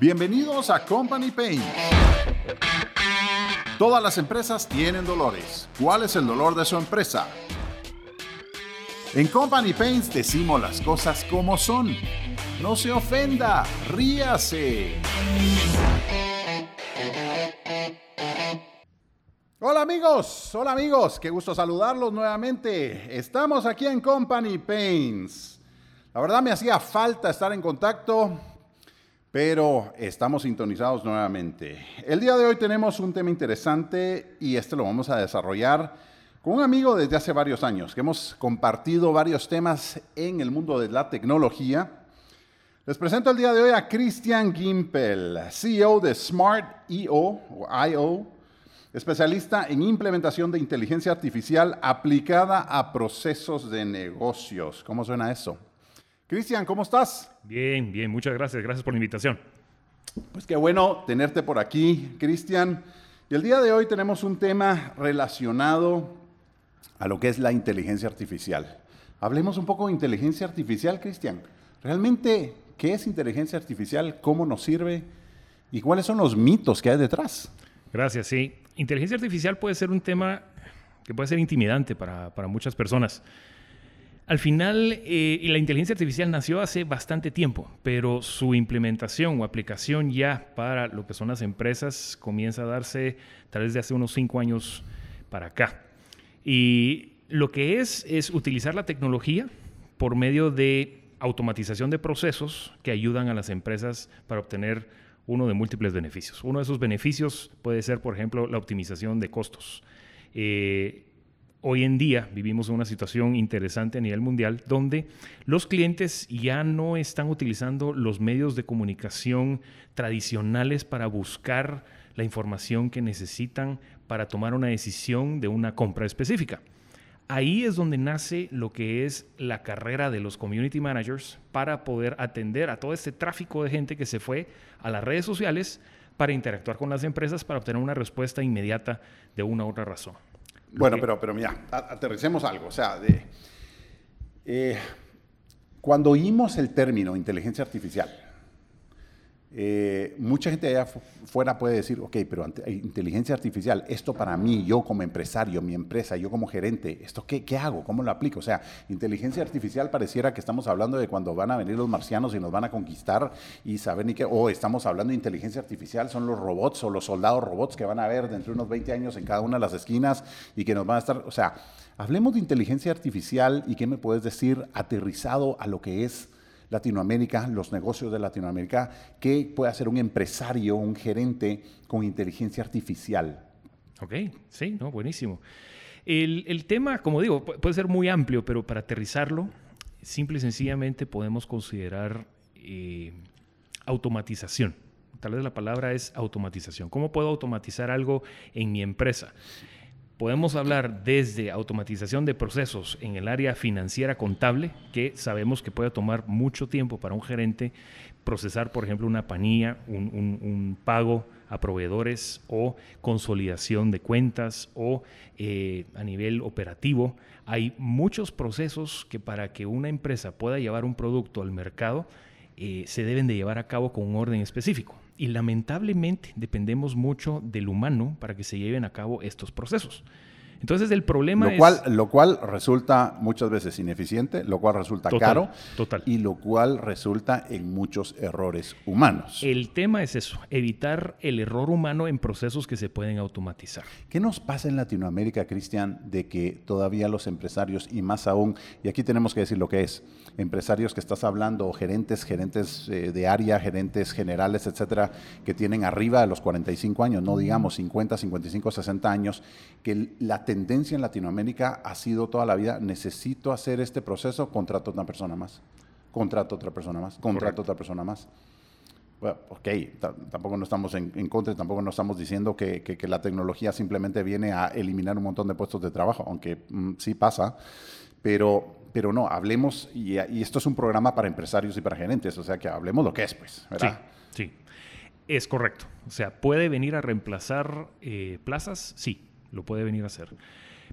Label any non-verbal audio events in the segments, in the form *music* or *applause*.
Bienvenidos a Company Pain. Todas las empresas tienen dolores. ¿Cuál es el dolor de su empresa? En Company Pains decimos las cosas como son. No se ofenda, ríase. Hola amigos, hola amigos, qué gusto saludarlos nuevamente. Estamos aquí en Company Pains. La verdad me hacía falta estar en contacto, pero estamos sintonizados nuevamente. El día de hoy tenemos un tema interesante y este lo vamos a desarrollar con un amigo desde hace varios años, que hemos compartido varios temas en el mundo de la tecnología. Les presento el día de hoy a Christian Gimpel, CEO de Smart EO IO especialista en implementación de inteligencia artificial aplicada a procesos de negocios. ¿Cómo suena eso? Cristian, ¿cómo estás? Bien, bien, muchas gracias. Gracias por la invitación. Pues qué bueno tenerte por aquí, Cristian. Y el día de hoy tenemos un tema relacionado a lo que es la inteligencia artificial. Hablemos un poco de inteligencia artificial, Cristian. ¿Realmente qué es inteligencia artificial? ¿Cómo nos sirve? ¿Y cuáles son los mitos que hay detrás? Gracias, sí inteligencia artificial puede ser un tema que puede ser intimidante para, muchas personas. Al final, eh, la inteligencia artificial nació hace bastante tiempo, pero su implementación o aplicación ya para lo que son las empresas comienza a darse tal vez de hace unos cinco años para acá. Y lo que es es utilizar la tecnología por medio de automatización de procesos que ayudan a las empresas para obtener uno de múltiples beneficios. Uno de esos beneficios puede ser, por ejemplo, la optimización de costos. Eh, hoy en día vivimos una situación interesante a nivel mundial donde los clientes ya no están utilizando los medios de comunicación tradicionales para buscar la información que necesitan para tomar una decisión de una compra específica ahí es donde nace lo que es la carrera de los community managers para poder atender a todo este tráfico de gente que se fue a las redes sociales para interactuar con las empresas para obtener una respuesta inmediata de una u otra razón. Bueno, pero, pero mira, aterricemos algo. O sea, de, eh, cuando oímos el término inteligencia artificial, eh, mucha gente allá fuera puede decir, ok, pero inteligencia artificial, esto para mí, yo como empresario, mi empresa, yo como gerente, ¿esto qué, qué, hago? ¿Cómo lo aplico? O sea, inteligencia artificial pareciera que estamos hablando de cuando van a venir los marcianos y nos van a conquistar y saben ni qué, o estamos hablando de inteligencia artificial, son los robots o los soldados robots que van a ver dentro de unos 20 años en cada una de las esquinas y que nos van a estar, o sea, hablemos de inteligencia artificial y qué me puedes decir aterrizado a lo que es Latinoamérica, los negocios de Latinoamérica, ¿qué puede hacer un empresario, un gerente con inteligencia artificial? Ok, sí, no, buenísimo. El, tema, como digo, puede ser muy amplio, pero para aterrizarlo, simple y sencillamente podemos considerar eh, automatización. Tal vez la palabra es automatización. ¿Cómo puedo automatizar algo en mi empresa? Podemos hablar desde automatización de procesos en el área financiera contable, que sabemos que puede tomar mucho tiempo para un gerente procesar, por ejemplo, una panilla, un, pago a proveedores o consolidación de cuentas o eh, a nivel operativo. Hay muchos procesos que para que una empresa pueda llevar un producto al mercado eh, se deben de llevar a cabo con un orden específico y lamentablemente dependemos mucho del humano para que se lleven a cabo estos procesos. Entonces el problema lo cual, es... Lo cual resulta muchas veces ineficiente, lo cual resulta caro total. y lo cual resulta en muchos errores humanos. El tema es eso, evitar el error humano en procesos que se pueden automatizar. ¿Qué nos pasa en Latinoamérica, Cristian, de que todavía los empresarios, y más aún, y aquí tenemos que decir lo que es, empresarios que estás hablando, gerentes, gerentes eh, de área, gerentes generales, etcétera, que tienen arriba de los 45 años, no digamos 50, 55, 60 años, que la tendencia en Latinoamérica ha sido toda la vida, necesito hacer este proceso, contrato a otra persona más, contrato a otra persona más, contrato a otra persona más. Bueno, ok, tampoco no estamos en, contra, tampoco no estamos diciendo que, que, la tecnología simplemente viene a eliminar un montón de puestos de trabajo, aunque mm, sí pasa, pero, pero no, hablemos, y, y, esto es un programa para empresarios y para gerentes, o sea que hablemos lo que es, pues, ¿verdad? Sí, sí. Es correcto. O sea, ¿puede venir a reemplazar eh, plazas? Sí, lo puede venir a hacer.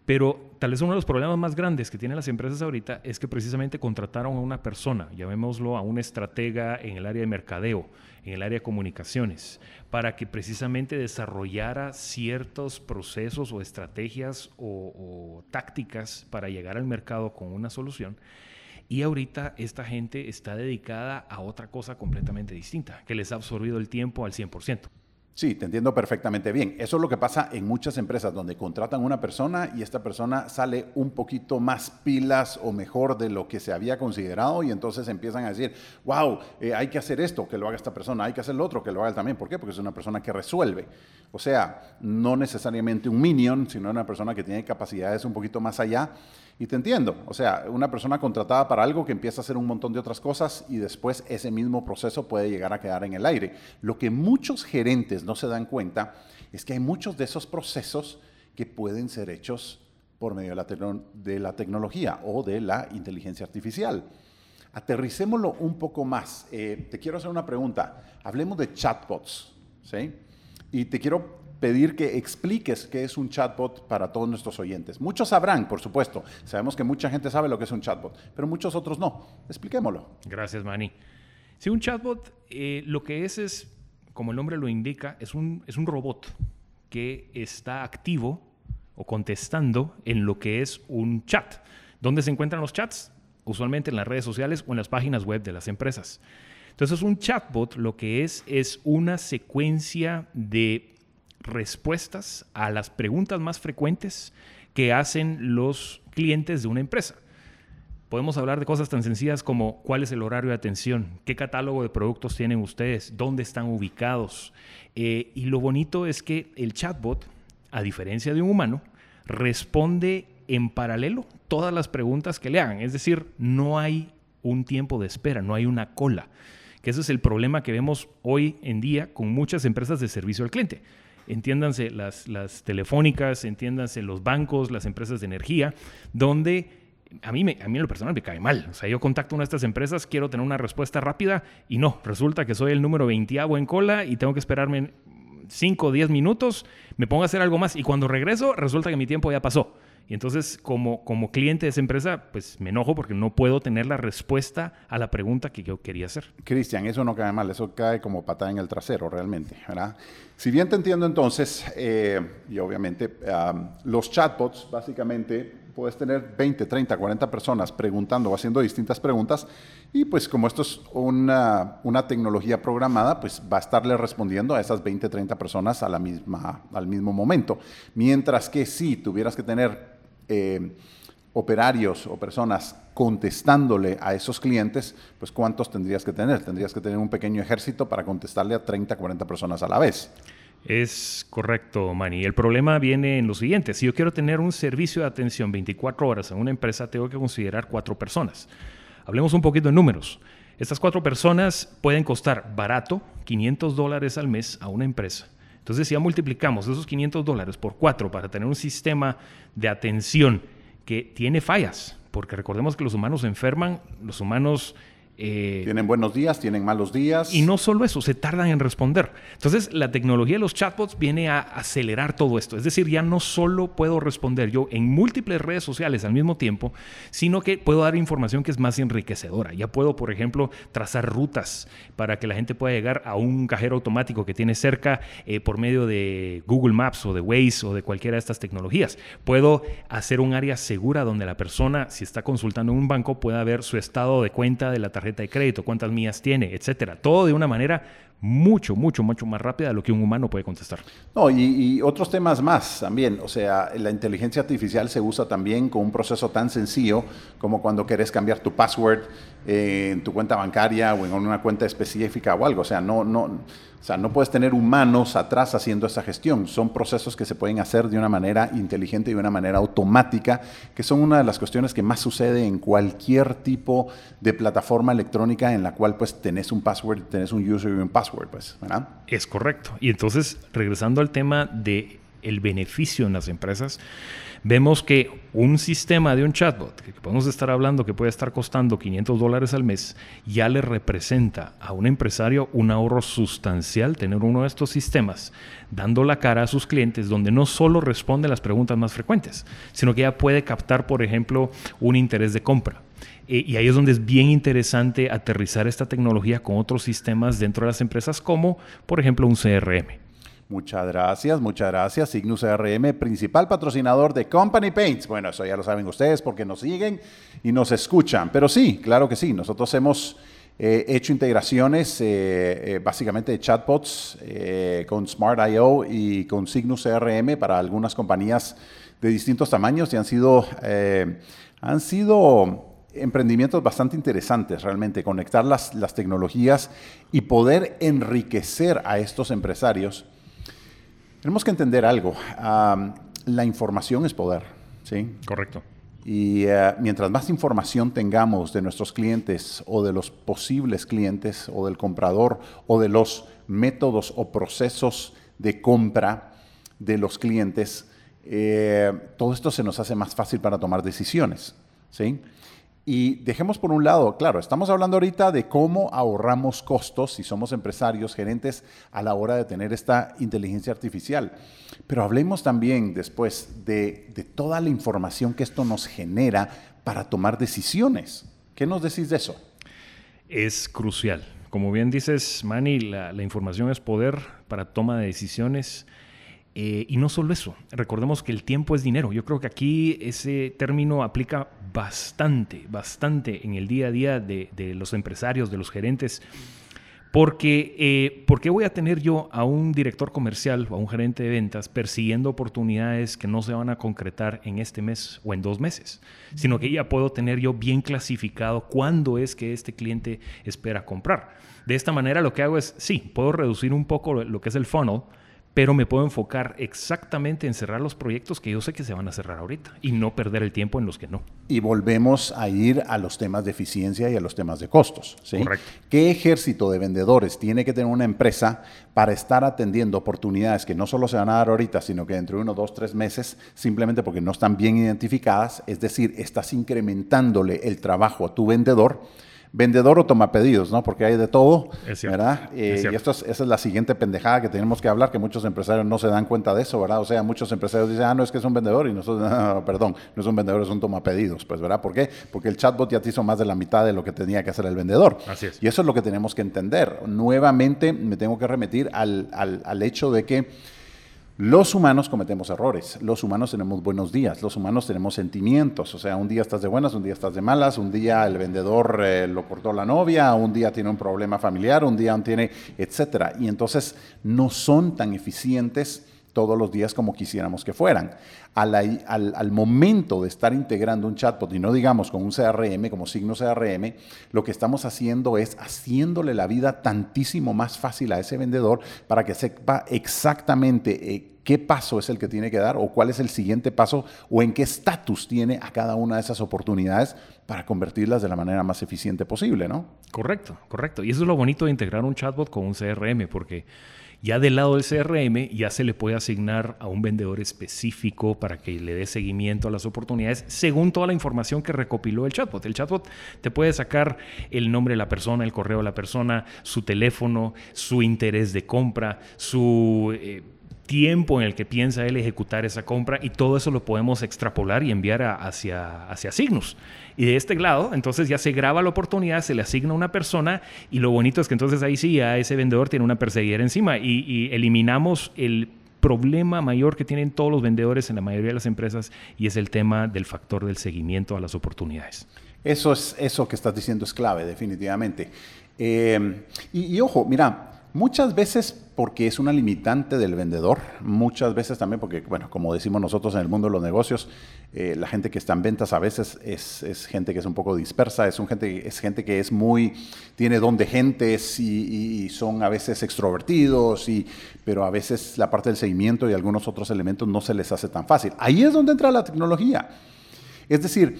Pero tal vez uno de los problemas más grandes que tienen las empresas ahorita es que precisamente contrataron a una persona, llamémoslo a un estratega en el área de mercadeo, en el área de comunicaciones, para que precisamente desarrollara ciertos procesos o estrategias o, o tácticas para llegar al mercado con una solución. Y ahorita esta gente está dedicada a otra cosa completamente distinta, que les ha absorbido el tiempo al 100%. Sí, te entiendo perfectamente bien. Eso es lo que pasa en muchas empresas donde contratan una persona y esta persona sale un poquito más pilas o mejor de lo que se había considerado y entonces empiezan a decir, wow, eh, hay que hacer esto, que lo haga esta persona, hay que hacer lo otro, que lo haga él también. ¿Por qué? Porque es una persona que resuelve. O sea, no necesariamente un minion, sino una persona que tiene capacidades un poquito más allá. Y te entiendo, o sea, una persona contratada para algo que empieza a hacer un montón de otras cosas y después ese mismo proceso puede llegar a quedar en el aire. Lo que muchos gerentes no se dan cuenta es que hay muchos de esos procesos que pueden ser hechos por medio de la, tecnología o de la inteligencia artificial. Aterricémoslo un poco más. Eh, te quiero hacer una pregunta. Hablemos de chatbots, ¿sí? Y te quiero pedir que expliques qué es un chatbot para todos nuestros oyentes. Muchos sabrán, por supuesto. Sabemos que mucha gente sabe lo que es un chatbot, pero muchos otros no. Expliquémoslo. Gracias, Manny. Si un chatbot eh, lo que es es, como el nombre lo indica, es un, es un robot que está activo o contestando en lo que es un chat. ¿Dónde se encuentran los chats? Usualmente en las redes sociales o en las páginas web de las empresas. Entonces, un chatbot lo que es es una secuencia de respuestas a las preguntas más frecuentes que hacen los clientes de una empresa. Podemos hablar de cosas tan sencillas como cuál es el horario de atención, qué catálogo de productos tienen ustedes, dónde están ubicados. Eh, y lo bonito es que el chatbot, a diferencia de un humano, responde en paralelo todas las preguntas que le hagan. Es decir, no hay un tiempo de espera, no hay una cola. Que ese es el problema que vemos hoy en día con muchas empresas de servicio al cliente entiéndanse las, telefónicas, entiéndanse los bancos, las empresas de energía, donde a mí, me, a mí en lo personal me cae mal. O sea, yo contacto a una de estas empresas, quiero tener una respuesta rápida y no, resulta que soy el número 20 en cola y tengo que esperarme 5 o 10 minutos, me pongo a hacer algo más y cuando regreso resulta que mi tiempo ya pasó. Y entonces, como, como cliente de esa empresa, pues me enojo porque no puedo tener la respuesta a la pregunta que yo quería hacer. Cristian, eso no cae mal, eso cae como patada en el trasero realmente, ¿verdad? Si bien te entiendo entonces, eh, y obviamente los chatbots, básicamente, puedes tener 20, 30, 40 personas preguntando o haciendo distintas preguntas, y pues como esto es una, una tecnología programada, pues va a estarle respondiendo a esas 20, 30 personas a la misma, al mismo momento. Mientras que si tuvieras que tener eh, operarios o personas contestándole a esos clientes, pues ¿cuántos tendrías que tener? Tendrías que tener un pequeño ejército para contestarle a 30, 40 personas a la vez. Es correcto, Manny. El problema viene en lo siguiente. Si yo quiero tener un servicio de atención 24 horas en una empresa, tengo que considerar cuatro personas. Hablemos un poquito de números. Estas cuatro personas pueden costar barato, 500 dólares al mes a una empresa entonces, si ya multiplicamos esos 500 dólares por cuatro para tener un sistema de atención que tiene fallas, porque recordemos que los humanos enferman, los humanos eh, tienen buenos días, tienen malos días. Y no solo eso, se tardan en responder. Entonces, la tecnología de los chatbots viene a acelerar todo esto. Es decir, ya no solo puedo responder yo en múltiples redes sociales al mismo tiempo, sino que puedo dar información que es más enriquecedora. Ya puedo, por ejemplo, trazar rutas para que la gente pueda llegar a un cajero automático que tiene cerca eh, por medio de Google Maps o de Waze o de cualquiera de estas tecnologías. Puedo hacer un área segura donde la persona, si está consultando en un banco, pueda ver su estado de cuenta de la tarjeta de crédito, cuántas mías tiene, etcétera. Todo de una manera mucho, mucho, mucho más rápida de lo que un humano puede contestar. No, y, otros temas más también. O sea, la inteligencia artificial se usa también con un proceso tan sencillo como cuando quieres cambiar tu password eh, en tu cuenta bancaria o en una cuenta específica o algo. O sea, no, no, o sea, no puedes tener humanos atrás haciendo esa gestión. Son procesos que se pueden hacer de una manera inteligente y de una manera automática, que son una de las cuestiones que más sucede en cualquier tipo de plataforma electrónica en la cual pues tenés un password, tenés un user y un password, pues, Es correcto. Y entonces, regresando al tema de el beneficio en las empresas, vemos que un sistema de un chatbot, que podemos estar hablando que puede estar costando 500 dólares al mes, ya le representa a un empresario un ahorro sustancial tener uno de estos sistemas, dando la cara a sus clientes, donde no solo responde las preguntas más frecuentes, sino que ya puede captar, por ejemplo, un interés de compra. Eh, y ahí es donde es bien interesante aterrizar esta tecnología con otros sistemas dentro de las empresas, como por ejemplo un CRM. Muchas gracias, muchas gracias. Signus CRM, principal patrocinador de Company Paints. Bueno, eso ya lo saben ustedes porque nos siguen y nos escuchan. Pero sí, claro que sí, nosotros hemos eh, hecho integraciones eh, básicamente de chatbots con Smart.io y con Signus CRM para algunas compañías de distintos tamaños y han sido, han sido emprendimientos bastante interesantes realmente, conectar las, las tecnologías y poder enriquecer a estos empresarios. Tenemos que entender algo, la información es poder, ¿sí? Correcto. Y eh, mientras más información tengamos de nuestros clientes o de los posibles clientes o del comprador o de los métodos o procesos de compra de los clientes, eh, todo esto se nos hace más fácil para tomar decisiones. ¿sí? Y dejemos por un lado, claro, estamos hablando ahorita de cómo ahorramos costos si somos empresarios, gerentes, a la hora de tener esta inteligencia artificial. Pero hablemos también después de, toda la información que esto nos genera para tomar decisiones. ¿Qué nos decís de eso? Es crucial. Como bien dices, Manny, la, la información es poder para toma de decisiones. Eh, y no solo eso, recordemos que el tiempo es dinero. Yo creo que aquí ese término aplica bastante, bastante en el día a día de, los empresarios, de los gerentes. Porque, eh, ¿por qué voy a tener yo a un director comercial o a un gerente de ventas persiguiendo oportunidades que no se van a concretar en este mes o en dos meses? Sino que ya puedo tener yo bien clasificado cuándo es que este cliente espera comprar. De esta manera lo que hago es, sí, puedo reducir un poco lo que es el funnel, pero me puedo enfocar exactamente en cerrar los proyectos que yo sé que se van a cerrar ahorita y no perder el tiempo en los que no. Y volvemos a ir a los temas de eficiencia y a los temas de costos. ¿sí? Correcto. ¿Qué ejército de vendedores tiene que tener una empresa para estar atendiendo oportunidades que no solo se van a dar ahorita, sino que dentro de uno, dos, tres meses, simplemente porque no están bien identificadas? Es decir, estás incrementándole el trabajo a tu vendedor vendedor o toma pedidos, ¿no? Porque hay de todo, ¿verdad? Eh, y esto es, esa es la siguiente pendejada que tenemos que hablar, que muchos empresarios no se dan cuenta de eso, ¿verdad? O sea, muchos empresarios dicen, ah, no es que es un vendedor y nosotros, *laughs* no, perdón, no es un vendedor, es un toma pedidos, pues, ¿verdad? ¿Por qué? Porque el chatbot ya te hizo más de la mitad de lo que tenía que hacer el vendedor. Así es. Y eso es lo que tenemos que entender. Nuevamente me tengo que remitir al, al, al hecho de que los humanos cometemos errores, los humanos tenemos buenos días, los humanos tenemos sentimientos, o sea, un día estás de buenas, un día estás de malas, un día el vendedor eh, lo cortó la novia, un día tiene un problema familiar, un día tiene, etcétera, y entonces no son tan eficientes todos los días como quisiéramos que fueran. Al, momento de estar integrando un chatbot, y no digamos con un CRM, como signo CRM, lo que estamos haciendo es haciéndole la vida tantísimo más fácil a ese vendedor para que sepa exactamente eh, qué paso es el que tiene que dar o cuál es el siguiente paso o en qué estatus tiene a cada una de esas oportunidades para convertirlas de la manera más eficiente posible, ¿no? Correcto, correcto. Y eso es lo bonito de integrar un chatbot con un CRM, porque ya del lado del CRM ya se le puede asignar a un vendedor específico para que le dé seguimiento a las oportunidades según toda la información que recopiló el chatbot. El chatbot te puede sacar el nombre de la persona, el correo de la persona, su teléfono, su interés de compra, su... Eh, tiempo en el que piensa él ejecutar esa compra y todo eso lo podemos extrapolar y enviar hacia, hacia Signus. Y de este lado, entonces ya se graba la oportunidad, se le asigna una persona y lo bonito es que entonces ahí sí ya ese vendedor tiene una perseguidera encima y, eliminamos el problema mayor que tienen todos los vendedores en la mayoría de las empresas y es el tema del factor del seguimiento a las oportunidades. Eso es eso que estás diciendo es clave, definitivamente. Eh, y, ojo, mira, Muchas veces porque es una limitante del vendedor, muchas veces también porque, bueno, como decimos nosotros en el mundo de los negocios, eh, la gente que está en ventas a veces es, gente que es un poco dispersa, es, un gente, es gente que es muy, tiene don de gentes y, son a veces extrovertidos, y, pero a veces la parte del seguimiento y algunos otros elementos no se les hace tan fácil. Ahí es donde entra la tecnología. Es decir,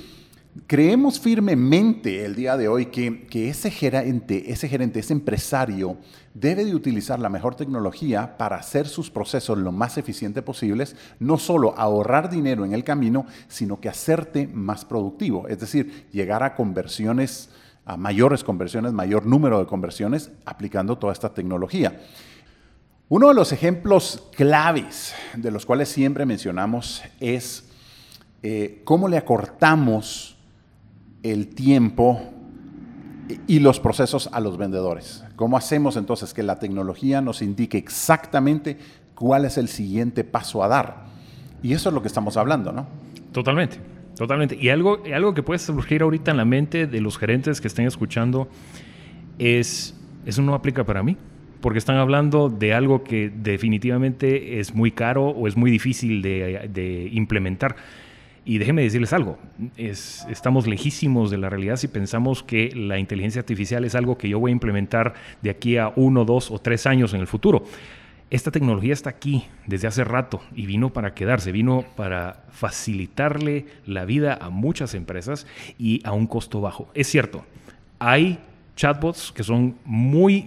creemos firmemente el día de hoy que, ese gerente, ese gerente, ese empresario debe de utilizar la mejor tecnología para hacer sus procesos lo más eficiente posibles, no solo ahorrar dinero en el camino, sino que hacerte más productivo, es decir, llegar a conversiones, a mayores conversiones, mayor número de conversiones aplicando toda esta tecnología. Uno de los ejemplos claves de los cuales siempre mencionamos es eh, cómo le acortamos el tiempo y los procesos a los vendedores. ¿Cómo hacemos entonces que la tecnología nos indique exactamente cuál es el siguiente paso a dar? Y eso es lo que estamos hablando, ¿no? Totalmente, totalmente. Y algo, algo que puede surgir ahorita en la mente de los gerentes que estén escuchando es, eso no aplica para mí, porque están hablando de algo que definitivamente es muy caro o es muy difícil de, de implementar. Y déjenme decirles algo, es, estamos lejísimos de la realidad si pensamos que la inteligencia artificial es algo que yo voy a implementar de aquí a uno, dos o tres años en el futuro. Esta tecnología está aquí desde hace rato y vino para quedarse, vino para facilitarle la vida a muchas empresas y a un costo bajo. Es cierto, hay chatbots que son muy,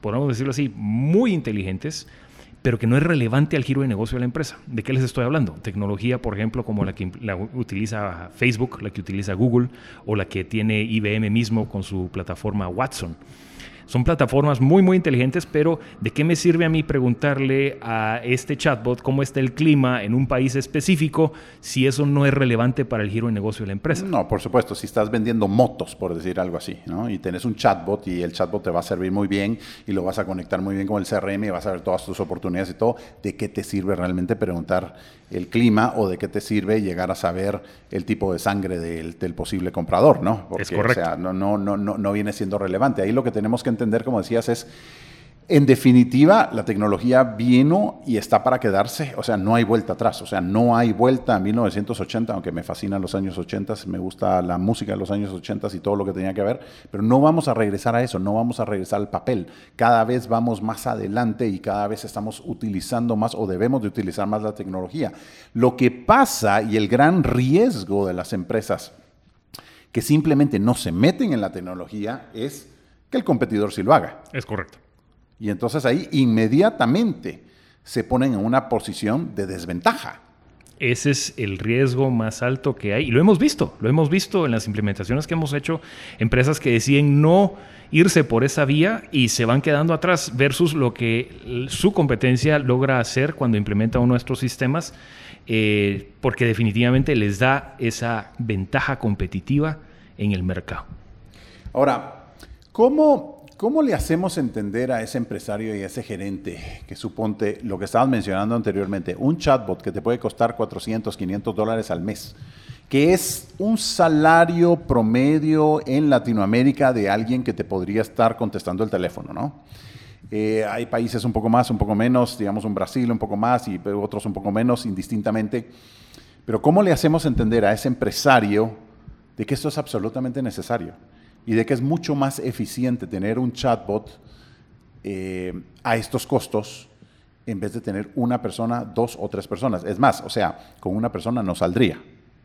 podemos decirlo así, muy inteligentes, pero que no es relevante al giro de negocio de la empresa. ¿De qué les estoy hablando? Tecnología, por ejemplo, como la que utiliza Facebook, la que utiliza Google o la que tiene IBM mismo con su plataforma Watson. Son plataformas muy, muy inteligentes, pero ¿de qué me sirve a mí preguntarle a este chatbot cómo está el clima en un país específico si eso no es relevante para el giro de negocio de la empresa? No, por supuesto. Si estás vendiendo motos, por decir algo así, ¿no? y tenés un chatbot y el chatbot te va a servir muy bien y lo vas a conectar muy bien con el CRM y vas a ver todas tus oportunidades y todo, ¿de qué te sirve realmente preguntar el clima o de qué te sirve llegar a saber el tipo de sangre del, posible comprador? ¿no? Porque, es correcto. O sea, no, no, no, no viene siendo relevante. Ahí lo que tenemos que entender, como decías, es, en definitiva, la tecnología vino y está para quedarse, o sea, no hay vuelta atrás, o sea, no hay vuelta a 1980, aunque me fascinan los años 80, me gusta la música de los años 80 y todo lo que tenía que ver, pero no vamos a regresar a eso, no vamos a regresar al papel. Cada vez vamos más adelante y cada vez estamos utilizando más o debemos de utilizar más la tecnología. Lo que pasa y el gran riesgo de las empresas que simplemente no se meten en la tecnología es que el competidor sí lo haga. Es correcto. Y entonces ahí inmediatamente se ponen en una posición de desventaja. Ese es el riesgo más alto que hay. Y lo hemos visto, lo hemos visto en las implementaciones que hemos hecho, empresas que deciden no irse por esa vía y se van quedando atrás versus lo que su competencia logra hacer cuando implementa uno de estos sistemas, eh, porque definitivamente les da esa ventaja competitiva en el mercado. Ahora, ¿Cómo, ¿Cómo le hacemos entender a ese empresario y a ese gerente que suponte lo que estabas mencionando anteriormente, un chatbot que te puede costar 400, 500 dólares al mes, que es un salario promedio en Latinoamérica de alguien que te podría estar contestando el teléfono, ¿no? Eh, hay países un poco más, un poco menos, digamos un Brasil un poco más y otros un poco menos, indistintamente. Pero ¿cómo le hacemos entender a ese empresario de que esto es absolutamente necesario? Y de que es mucho más eficiente tener un chatbot eh, a estos costos en vez de tener una persona, dos o tres personas. Es más, o sea, con una persona no saldría.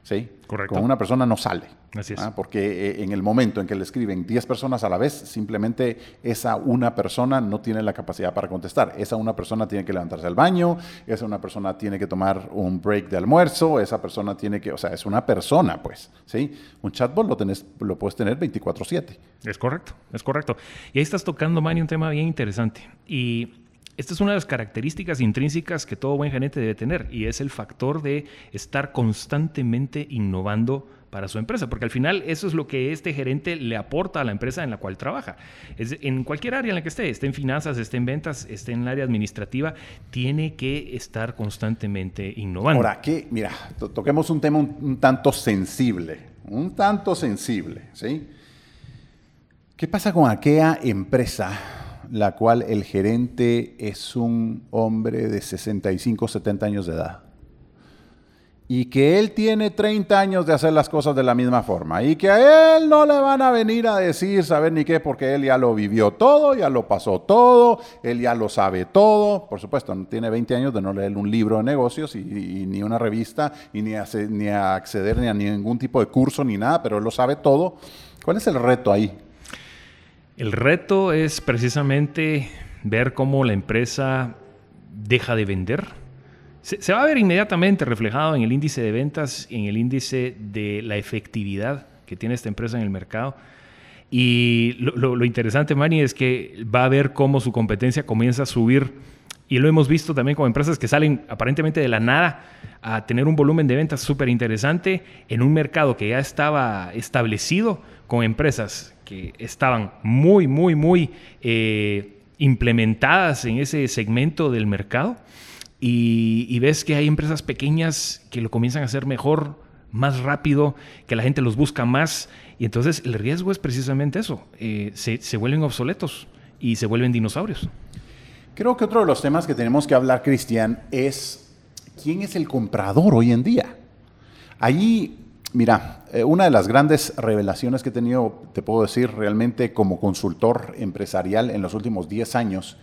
¿Sí? Correcto. Con una persona no sale. Así es. ¿ah? Porque eh, en el momento en que le escriben 10 personas a la vez, simplemente esa una persona no tiene la capacidad para contestar. Esa una persona tiene que levantarse al baño, esa una persona tiene que tomar un break de almuerzo, esa persona tiene que, o sea, es una persona, pues, ¿sí? Un chatbot lo, tenés, lo puedes tener 24/7. Es correcto, es correcto. Y ahí estás tocando, Manny, un tema bien interesante. Y esta es una de las características intrínsecas que todo buen gerente debe tener y es el factor de estar constantemente innovando para su empresa, porque al final eso es lo que este gerente le aporta a la empresa en la cual trabaja. Es, en cualquier área en la que esté, esté en finanzas, esté en ventas, esté en el área administrativa, tiene que estar constantemente innovando. Ahora, que, mira, toquemos un tema un, un tanto sensible, un tanto sensible, ¿sí? ¿Qué pasa con aquella empresa la cual el gerente es un hombre de 65, 70 años de edad. y que él tiene 30 años de hacer las cosas de la misma forma y que a él no le van a venir a decir saber ni qué porque él ya lo vivió todo, ya lo pasó todo, él ya lo sabe todo. Por supuesto, no tiene 20 años de no leer un libro de negocios y, ni una revista y ni, ni acceder ni a ningún tipo de curso ni nada, pero él lo sabe todo. ¿Cuál es el reto ahí? El reto es precisamente ver cómo la empresa deja de vender se, va a ver inmediatamente reflejado en el índice de ventas, en el índice de la efectividad que tiene esta empresa en el mercado. Y lo, interesante, Manny, es que va a ver cómo su competencia comienza a subir. Y lo hemos visto también con empresas que salen aparentemente de la nada a tener un volumen de ventas súper interesante en un mercado que ya estaba establecido, con empresas que estaban muy, muy, muy eh, implementadas en ese segmento del mercado y, ves que hay empresas pequeñas que lo comienzan a hacer mejor, más rápido, que la gente los busca más. Y entonces el riesgo es precisamente eso, eh, se, se vuelven obsoletos y se vuelven dinosaurios. Creo que otro de los temas que tenemos que hablar, Cristian, es quién es el comprador hoy en día. Allí, mira, eh, una de las grandes revelaciones que he tenido, te puedo decir, realmente como consultor empresarial en los últimos 10 años,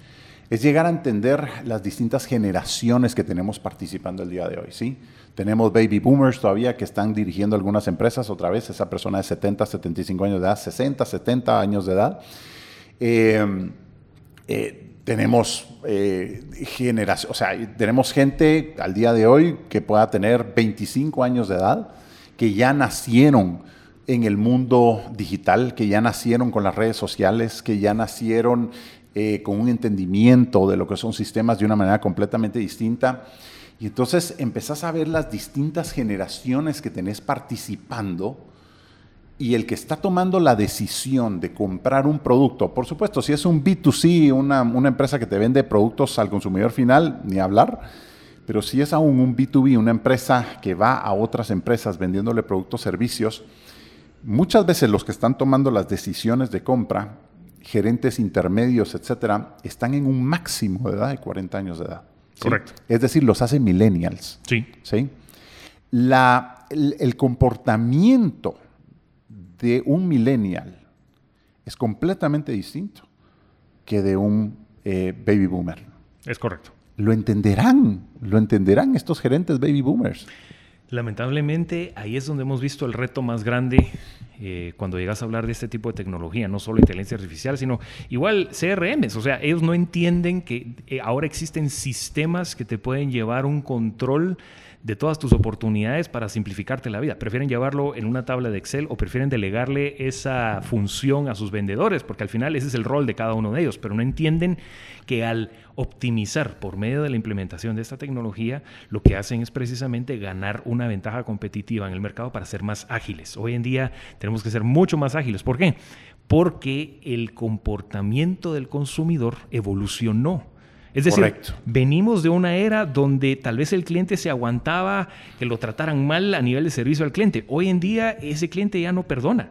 es llegar a entender las distintas generaciones que tenemos participando el día de hoy. ¿sí? Tenemos baby boomers todavía que están dirigiendo algunas empresas, otra vez esa persona de 70, 75 años de edad, 60, 70 años de edad. Eh, eh, tenemos eh, generación, o sea, tenemos gente al día de hoy que pueda tener 25 años de edad, que ya nacieron en el mundo digital, que ya nacieron con las redes sociales, que ya nacieron eh, con un entendimiento de lo que son sistemas de una manera completamente distinta. Y entonces empezás a ver las distintas generaciones que tenés participando y el que está tomando la decisión de comprar un producto, por supuesto, si es un B2C, una, una empresa que te vende productos al consumidor final, ni hablar, pero si es aún un B2B, una empresa que va a otras empresas vendiéndole productos, servicios, muchas veces los que están tomando las decisiones de compra gerentes intermedios, etcétera, están en un máximo de edad de 40 años de edad. Correcto. Es decir, los hace millennials. Sí. ¿sí? La, el, comportamiento de un millennial es completamente distinto que de un eh, baby boomer. Es correcto. Lo entenderán, lo entenderán estos gerentes baby boomers. Lamentablemente, ahí es donde hemos visto el reto más grande eh, cuando llegas a hablar de este tipo de tecnología, no solo inteligencia artificial, sino igual CRMs. O sea, ellos no entienden que eh, ahora existen sistemas que te pueden llevar un control de todas tus oportunidades para simplificarte la vida. Prefieren llevarlo en una tabla de Excel o prefieren delegarle esa función a sus vendedores, porque al final ese es el rol de cada uno de ellos, pero no entienden que al optimizar por medio de la implementación de esta tecnología, lo que hacen es precisamente ganar una ventaja competitiva en el mercado para ser más ágiles. Hoy en día tenemos que ser mucho más ágiles. ¿Por qué? Porque el comportamiento del consumidor evolucionó. Es decir, venimos de una era donde tal vez el cliente se aguantaba que lo trataran mal a nivel de servicio al cliente. Hoy en día ese cliente ya no perdona.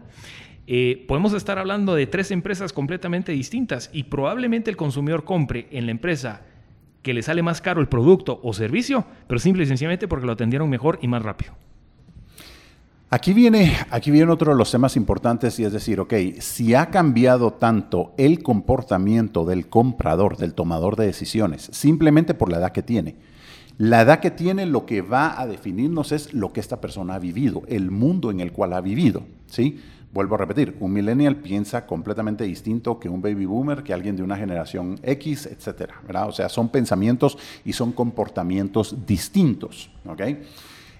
Eh, podemos estar hablando de tres empresas completamente distintas y probablemente el consumidor compre en la empresa que le sale más caro el producto o servicio, pero simple y sencillamente porque lo atendieron mejor y más rápido. Aquí viene, aquí viene otro de los temas importantes y es decir, ok, si ha cambiado tanto el comportamiento del comprador, del tomador de decisiones, simplemente por la edad que tiene. La edad que tiene lo que va a definirnos es lo que esta persona ha vivido, el mundo en el cual ha vivido, ¿sí? Vuelvo a repetir, un millennial piensa completamente distinto que un baby boomer, que alguien de una generación X, etcétera, ¿verdad? O sea, son pensamientos y son comportamientos distintos, ¿ok?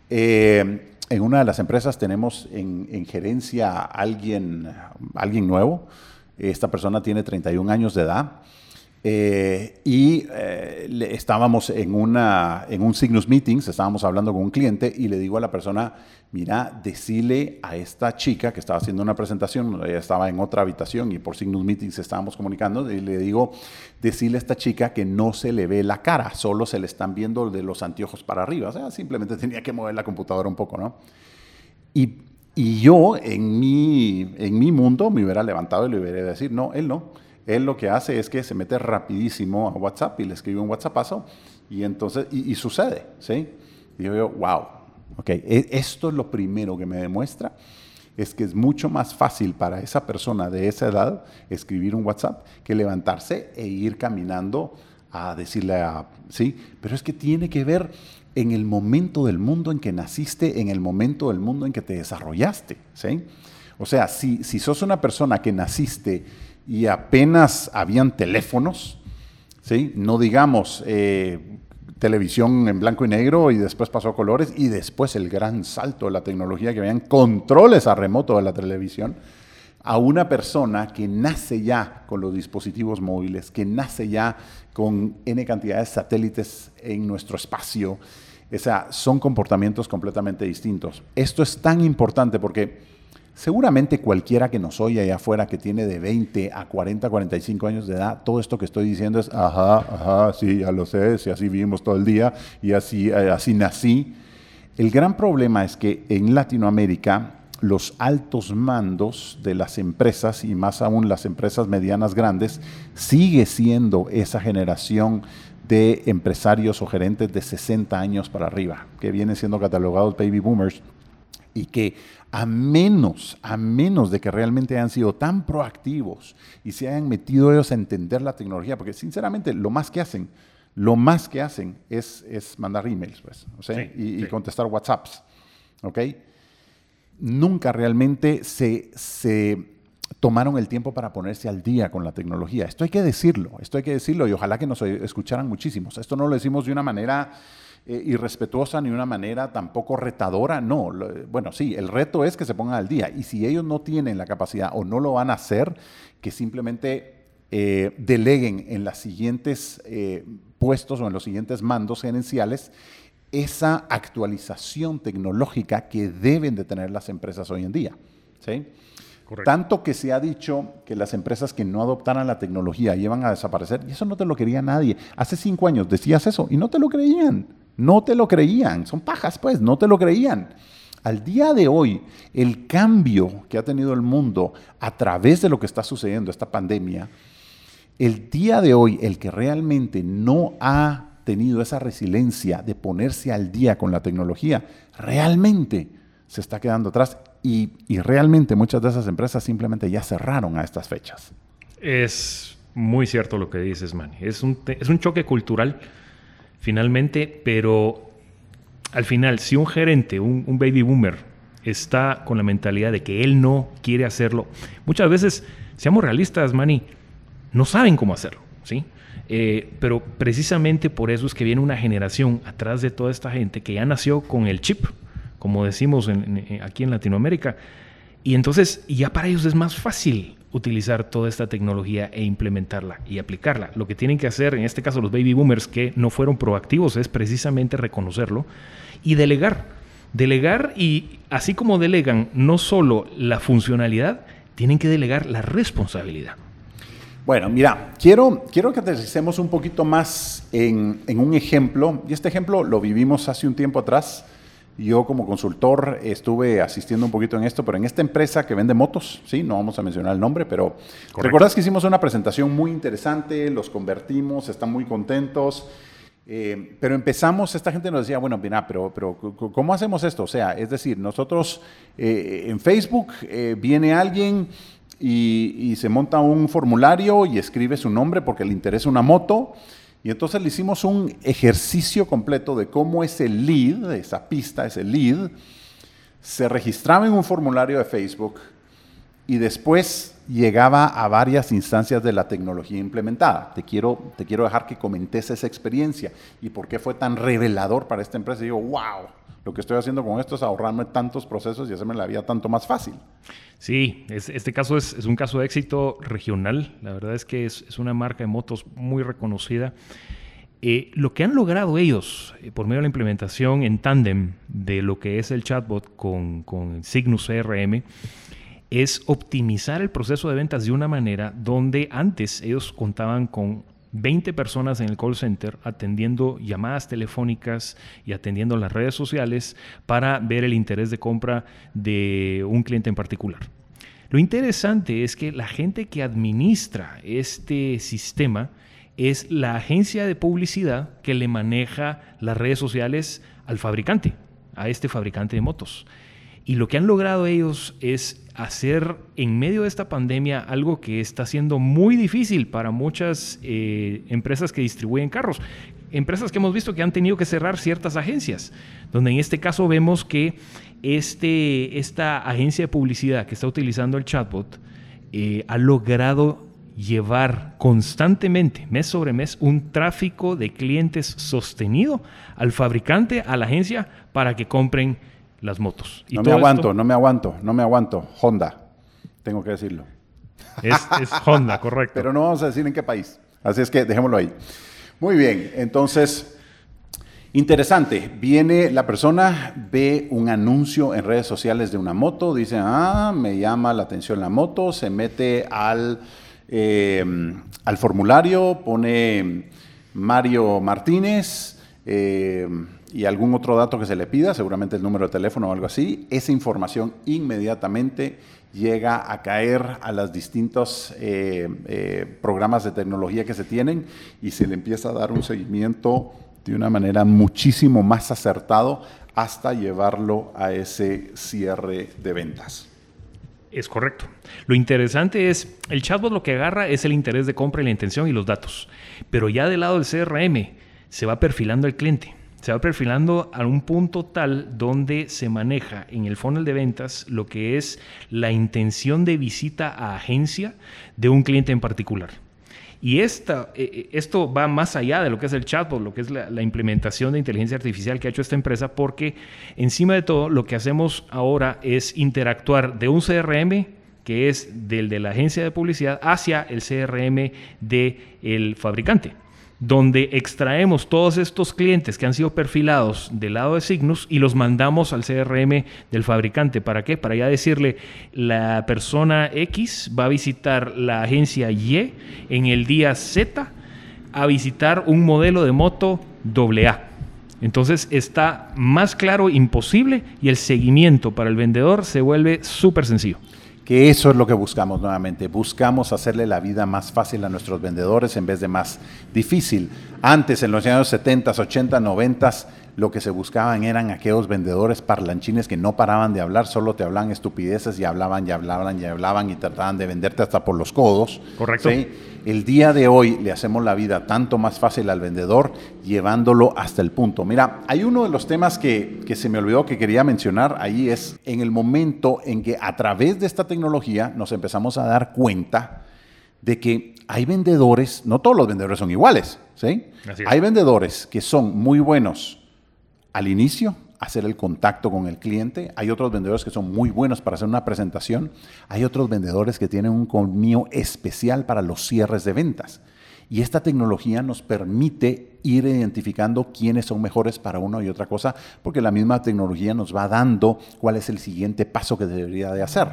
Eh, en una de las empresas tenemos en, gerencia a alguien, alguien nuevo. Esta persona tiene 31 años de edad. Eh, y eh, estábamos en, una, en un Signus Meetings, estábamos hablando con un cliente y le digo a la persona, mira, decile a esta chica que estaba haciendo una presentación, ella estaba en otra habitación y por Signus Meetings estábamos comunicando, y le digo, decile a esta chica que no se le ve la cara, solo se le están viendo de los anteojos para arriba, o sea, simplemente *laughs* tenía que mover la computadora un poco, ¿no? Y, y yo en mi, en mi mundo me hubiera levantado y le hubiera decir, no, él no. Él lo que hace es que se mete rapidísimo a WhatsApp y le escribe un WhatsAppazo y entonces, y, sucede, ¿sí? Y yo digo, wow, Okay. E, esto es lo primero que me demuestra es que es mucho más fácil para esa persona de esa edad escribir un WhatsApp que levantarse e ir caminando a decirle a, sí, pero es que tiene que ver en el momento del mundo en que naciste, en el momento del mundo en que te desarrollaste, ¿sí? O sea, si, si sos una persona que naciste y apenas habían teléfonos, ¿sí? No digamos eh, televisión en blanco y negro y después pasó a colores y después el gran salto de la tecnología que habían controles a remoto de la televisión a una persona que nace ya con los dispositivos móviles, que nace ya con N cantidad de satélites en nuestro espacio. O son comportamientos completamente distintos. Esto es tan importante porque seguramente cualquiera que nos oye allá afuera que tiene de 20 a 40, 45 años de edad, todo esto que estoy diciendo es, ajá, ajá, sí, ya lo sé, si así vivimos todo el día y así, eh, así nací. El gran problema es que en Latinoamérica los altos mandos de las empresas y más aún las empresas medianas grandes sigue siendo esa generación de empresarios o gerentes de 60 años para arriba, que vienen siendo catalogados baby boomers y que a menos, a menos de que realmente hayan sido tan proactivos y se hayan metido ellos a entender la tecnología, porque sinceramente lo más que hacen, lo más que hacen es, es mandar emails, pues, y, y, contestar WhatsApps, ¿ok? nunca realmente se, tomaron el tiempo para ponerse al día con la tecnología. Esto hay que decirlo, esto hay que decirlo y ojalá que nos escucharan muchísimos. Esto no lo decimos de una manera eh, irrespetuosa ni una manera tampoco retadora, no. bueno, sí, el reto es que se pongan al día y si ellos no tienen la capacidad o no lo van a hacer, que simplemente eh, deleguen en los siguientes eh, puestos o en los siguientes mandos gerenciales esa actualización tecnológica que deben de tener las empresas hoy en día. ¿sí? Tanto que se ha dicho que las empresas que no adoptaran la tecnología iban a desaparecer, y eso no te lo quería nadie. Hace cinco años decías eso y no te lo creían, no te lo creían, son pajas pues, no te lo creían. Al día de hoy, el cambio que ha tenido el mundo a través de lo que está sucediendo, esta pandemia, el día de hoy, el que realmente no ha tenido esa resiliencia de ponerse al día con la tecnología, realmente se está quedando atrás y, realmente muchas de esas empresas simplemente ya cerraron a estas fechas. Es muy cierto lo que dices, Manny. Es un, es un choque cultural, finalmente, pero al final, si un gerente, un, baby boomer, está con la mentalidad de que él no quiere hacerlo, muchas veces, seamos realistas, Manny, no saben cómo hacerlo, ¿sí? Eh, pero precisamente por eso es que viene una generación atrás de toda esta gente que ya nació con el chip, como decimos aquí en Latinoamérica. Y entonces ya para ellos es más fácil utilizar toda esta tecnología e implementarla y aplicarla. Lo que tienen que hacer, en este caso los baby boomers que no fueron proactivos, es precisamente reconocerlo y delegar. Delegar y así como delegan no solo la funcionalidad, tienen que delegar la responsabilidad. Bueno, mira, quiero, quiero que aterricemos un poquito más en, un ejemplo, y este ejemplo lo vivimos hace un tiempo atrás. Yo como consultor estuve asistiendo un poquito en esto, pero en esta empresa que vende motos, sí, no vamos a mencionar el nombre, pero ¿recuerdas que hicimos una presentación muy interesante? Los convertimos, están muy contentos. Eh, pero empezamos, esta gente nos decía, bueno, mira, pero, pero ¿cómo hacemos esto? O sea, es decir, nosotros eh, en Facebook eh, viene alguien y, se monta un formulario y escribe su nombre porque le interesa una moto. Y entonces le hicimos un ejercicio completo de cómo ese lead, esa pista, ese lead, se registraba en un formulario de Facebook y después llegaba a varias instancias de la tecnología implementada. Te quiero, te quiero dejar que comentes esa experiencia y por qué fue tan revelador para esta empresa. Y digo, wow, lo que estoy haciendo con esto es ahorrarme tantos procesos y hacerme la vida tanto más fácil. Sí, este caso es, un caso de éxito regional. La verdad es que es, una marca de motos muy reconocida. Eh, lo que han logrado ellos eh, por medio de la implementación en tándem de lo que es el chatbot con, con Cygnus CRM es optimizar el proceso de ventas de una manera donde antes ellos contaban con 20 personas en el call center atendiendo llamadas telefónicas y atendiendo las redes sociales para ver el interés de compra de un cliente en particular. Lo interesante es que la gente que administra este sistema es la agencia de publicidad que le maneja las redes sociales al fabricante. a este fabricante de motos. Y lo que han logrado ellos es hacer en medio de esta pandemia algo que está siendo muy difícil para muchas eh, empresas que distribuyen carros. Empresas que hemos visto que han tenido que cerrar ciertas agencias, donde en este caso vemos que este, esta agencia de publicidad que está utilizando el chatbot eh, ha logrado llevar constantemente, mes sobre mes, un tráfico de clientes sostenido al fabricante, a la agencia, para que compren las motos. no me aguanto, no me aguanto, no me aguanto. Honda, tengo que decirlo. Es, *laughs* Honda, correcto. Pero no vamos a decir en qué país. Así es que dejémoslo ahí. Muy bien, entonces, interesante. Viene la persona, ve un anuncio en redes sociales de una moto, dice, ah, me llama la atención la moto, se mete al, eh, al formulario, pone Mario Martínez. Eh, y algún otro dato que se le pida, seguramente el número de teléfono o algo así, esa información inmediatamente llega a caer a los distintos eh, eh, programas de tecnología que se tienen y se le empieza a dar un seguimiento de una manera muchísimo más acertado hasta llevarlo a ese cierre de ventas. Es correcto. Lo interesante es, el chatbot lo que agarra es el interés de compra y la intención y los datos. Pero ya del lado del CRM se va perfilando el cliente se va perfilando a un punto tal donde se maneja en el funnel de ventas lo que es la intención de visita a agencia de un cliente en particular. Y esta, eh, eh, esto va más allá de lo que es el chatbot, lo que es la, implementación de inteligencia artificial que ha hecho esta empresa, porque encima de todo lo que hacemos ahora es interactuar de un CRM que es del de la agencia de publicidad hacia el CRM del fabricante donde extraemos todos estos clientes que han sido perfilados del lado de Signus y los mandamos al CRM del fabricante. ¿Para qué? Para ya decirle, la persona X va a visitar la agencia Y en el día Z a visitar un modelo de moto AA. Entonces está más claro imposible y el seguimiento para el vendedor se vuelve súper sencillo que eso es lo que buscamos nuevamente. Buscamos hacerle la vida más fácil a nuestros vendedores en vez de más difícil. Antes, en los años 70, 80, 90, lo que se buscaban eran aquellos vendedores parlanchines que no paraban de hablar, solo te hablaban estupideces y hablaban y hablaban y hablaban y trataban de venderte hasta por los codos. Correcto. El día de hoy le hacemos la vida tanto más fácil al vendedor llevándolo hasta el punto. Mira, hay uno de los temas que, que se me olvidó que quería mencionar ahí es en el momento en que a través de esta tecnología nos empezamos a dar cuenta de que hay vendedores, no todos los vendedores son iguales, ¿sí? Hay vendedores que son muy buenos al inicio, hacer el contacto con el cliente. Hay otros vendedores que son muy buenos para hacer una presentación. Hay otros vendedores que tienen un colmillo especial para los cierres de ventas. Y esta tecnología nos permite ir identificando quiénes son mejores para una y otra cosa, porque la misma tecnología nos va dando cuál es el siguiente paso que debería de hacer.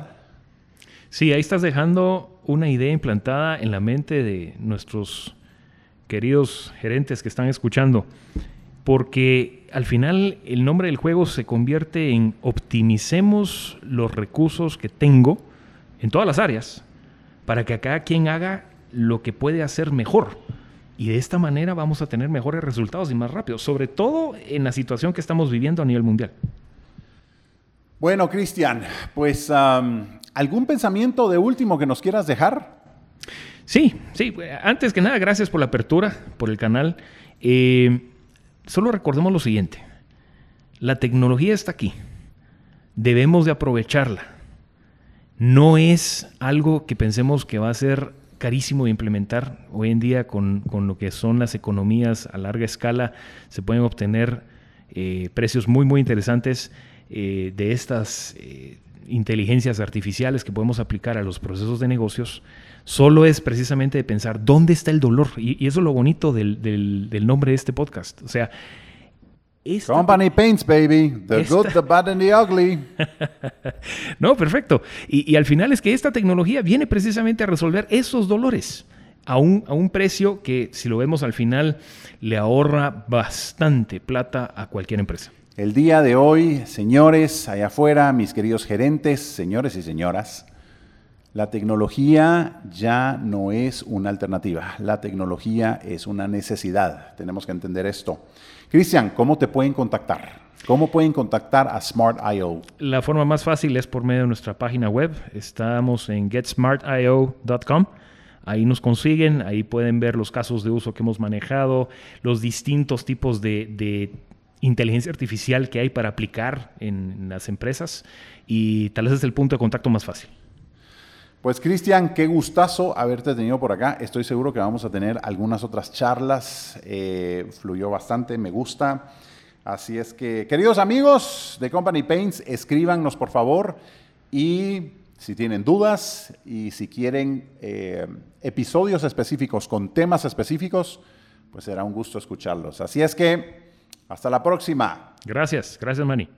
Sí, ahí estás dejando una idea implantada en la mente de nuestros queridos gerentes que están escuchando, porque al final el nombre del juego se convierte en optimicemos los recursos que tengo en todas las áreas para que cada quien haga lo que puede hacer mejor. Y de esta manera vamos a tener mejores resultados y más rápido, sobre todo en la situación que estamos viviendo a nivel mundial. Bueno, Cristian, pues algún pensamiento de último que nos quieras dejar. Sí, sí. Antes que nada, gracias por la apertura, por el canal. Eh, solo recordemos lo siguiente. La tecnología está aquí. Debemos de aprovecharla. No es algo que pensemos que va a ser carísimo de implementar. Hoy en día con, lo que son las economías a larga escala se pueden obtener eh, precios muy muy interesantes eh, de estas eh, inteligencias artificiales que podemos aplicar a los procesos de negocios. Solo es precisamente de pensar dónde está el dolor. Y, eso es lo bonito del, nombre de este podcast. O sea, Company Paints, baby. The good, the bad and the ugly. *laughs* no, perfecto. Y, al final es que esta tecnología viene precisamente a resolver esos dolores a un, a un precio que, si lo vemos al final, le ahorra bastante plata a cualquier empresa. El día de hoy, señores, allá afuera, mis queridos gerentes, señores y señoras, La tecnología ya no es una alternativa, la tecnología es una necesidad. Tenemos que entender esto. Cristian, ¿cómo te pueden contactar? ¿Cómo pueden contactar a Smart.io? La forma más fácil es por medio de nuestra página web. Estamos en getsmartio.com. Ahí nos consiguen, ahí pueden ver los casos de uso que hemos manejado, los distintos tipos de, inteligencia artificial que hay para aplicar en las empresas y tal vez es el punto de contacto más fácil. Pues Cristian, qué gustazo haberte tenido por acá. Estoy seguro que vamos a tener algunas otras charlas. Eh, fluyó bastante, me gusta. Así es que, queridos amigos de Company Paints, escríbanos por favor y si tienen dudas y si quieren eh, episodios específicos con temas específicos, pues será un gusto escucharlos. Así es que, hasta la próxima. Gracias, gracias Manny.